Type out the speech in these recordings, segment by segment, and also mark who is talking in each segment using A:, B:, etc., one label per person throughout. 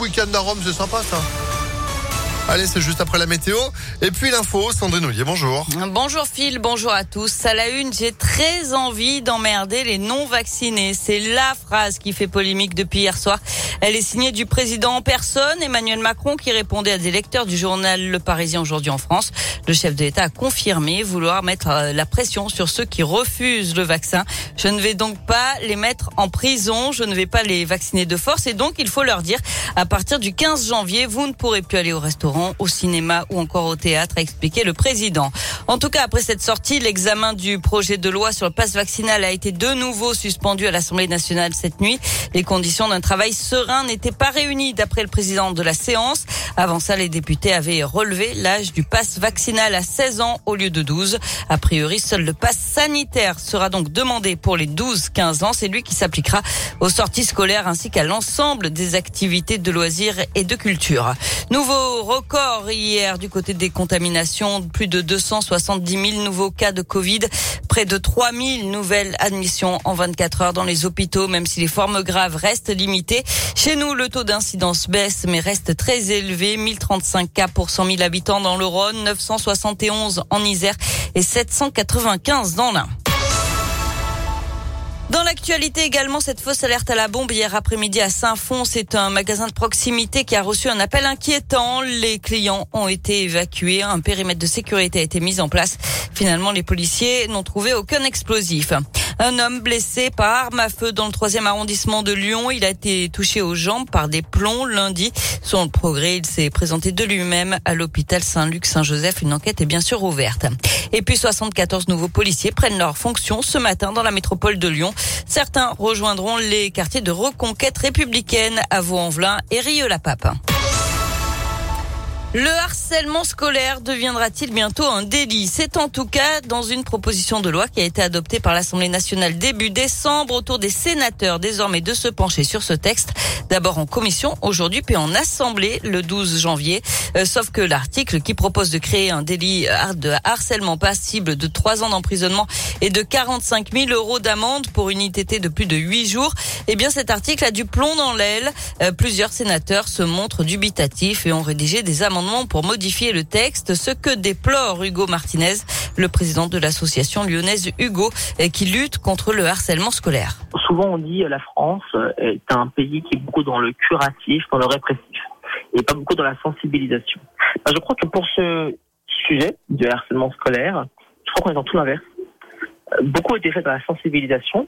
A: week-end à Rome, c'est sympa ça. Allez, c'est juste après la météo. Et puis l'info, Sandrine Ollier, bonjour.
B: Bonjour Phil, bonjour à tous. À la une, j'ai très envie d'emmerder les non-vaccinés. C'est la phrase qui fait polémique depuis hier soir. Elle est signée du président en personne, Emmanuel Macron, qui répondait à des lecteurs du journal Le Parisien aujourd'hui en France. Le chef de l'État a confirmé vouloir mettre euh, la pression sur ceux qui refusent le vaccin. Je ne vais donc pas les mettre en prison, je ne vais pas les vacciner de force et donc il faut leur dire à partir du 15 janvier, vous ne pourrez plus aller au restaurant au cinéma ou encore au théâtre, a expliqué le président. En tout cas, après cette sortie, l'examen du projet de loi sur le passe vaccinal a été de nouveau suspendu à l'Assemblée nationale cette nuit. Les conditions d'un travail serein n'étaient pas réunies d'après le président de la séance. Avant ça, les députés avaient relevé l'âge du passe vaccinal à 16 ans au lieu de 12. A priori, seul le passe sanitaire sera donc demandé pour les 12-15 ans. C'est lui qui s'appliquera aux sorties scolaires ainsi qu'à l'ensemble des activités de loisirs et de culture. Nouveau record hier du côté des contaminations. Plus de 270 000 nouveaux cas de Covid. Près de 3 000 nouvelles admissions en 24 heures dans les hôpitaux, même si les formes graves restent limitées. Chez nous, le taux d'incidence baisse, mais reste très élevé. 1035 cas pour 100 000 habitants dans le Rhône, 971 en Isère et 795 dans l'Ain. Dans l'actualité également, cette fausse alerte à la bombe hier après-midi à Saint-Fond, c'est un magasin de proximité qui a reçu un appel inquiétant. Les clients ont été évacués, un périmètre de sécurité a été mis en place. Finalement, les policiers n'ont trouvé aucun explosif. Un homme blessé par arme à feu dans le troisième arrondissement de Lyon. Il a été touché aux jambes par des plombs lundi. Selon le progrès, il s'est présenté de lui-même à l'hôpital Saint-Luc-Saint-Joseph. Une enquête est bien sûr ouverte. Et puis 74 nouveaux policiers prennent leurs fonctions ce matin dans la métropole de Lyon. Certains rejoindront les quartiers de reconquête républicaine à Vaux-en-Velin et Rieux-la-Pape. Le harcèlement scolaire deviendra-t-il bientôt un délit? C'est en tout cas dans une proposition de loi qui a été adoptée par l'Assemblée nationale début décembre autour des sénateurs désormais de se pencher sur ce texte. D'abord en commission aujourd'hui puis en assemblée le 12 janvier. Euh, sauf que l'article qui propose de créer un délit de harcèlement passible de 3 ans d'emprisonnement et de 45 000 euros d'amende pour une ITT de plus de 8 jours, eh bien cet article a du plomb dans l'aile. Euh, plusieurs sénateurs se montrent dubitatifs et ont rédigé des amendements pour modifier le texte, ce que déplore Hugo Martinez, le président de l'association lyonnaise Hugo, qui lutte contre le harcèlement scolaire.
C: Souvent on dit que la France est un pays qui est beaucoup dans le curatif, dans le répressif, et pas beaucoup dans la sensibilisation. Ben, je crois que pour ce sujet du harcèlement scolaire, je crois qu'on est dans tout l'inverse. Beaucoup a été fait dans la sensibilisation.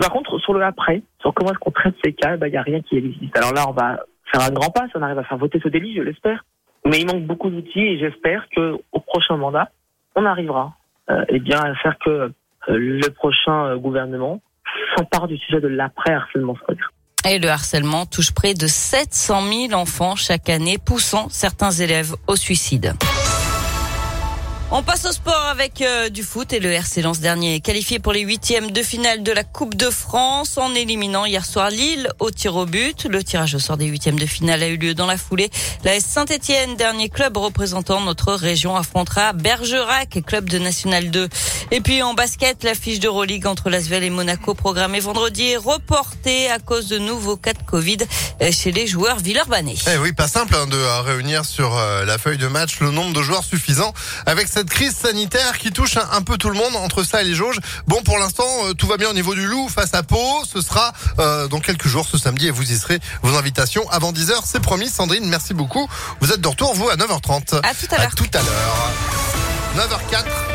C: par contre, sur le après, sur comment est-ce qu'on traite ces cas, ben, il n'y a rien qui existe. Alors là, on va faire un grand pas, si on arrive à faire voter ce délit, je l'espère. Mais il manque beaucoup d'outils et j'espère que au prochain mandat, on arrivera euh, eh bien à faire que euh, le prochain euh, gouvernement s'empare du sujet de l'après-harcèlement scolaire.
B: Et le harcèlement touche près de 700 000 enfants chaque année, poussant certains élèves au suicide. On passe au sport avec euh, du foot et le RC Lens dernier qualifié pour les huitièmes de finale de la Coupe de France en éliminant hier soir Lille au tir au but. Le tirage au sort des huitièmes de finale a eu lieu dans la foulée. La Saint-Etienne, dernier club représentant notre région, affrontera Bergerac, club de National 2. Et puis en basket, la fiche d'Euroleague entre Lasvel et Monaco programmée vendredi est reportée à cause de nouveaux cas de Covid euh, chez les joueurs villeurbanais.
A: Eh oui, pas simple hein, de euh, réunir sur la feuille de match le nombre de joueurs suffisant avec cette crise sanitaire qui touche un, peu tout le monde entre ça et les jauges. Bon, pour l'instant, euh, tout va bien au niveau du loup face à Pau. Ce sera euh, dans quelques jours, ce samedi, et vous y serez. Vos invitations avant 10h, c'est promis. Sandrine, merci beaucoup. Vous êtes de retour, vous, à 9h30.
B: À tout à l'heure.
A: À tout à l'heure. 9h04.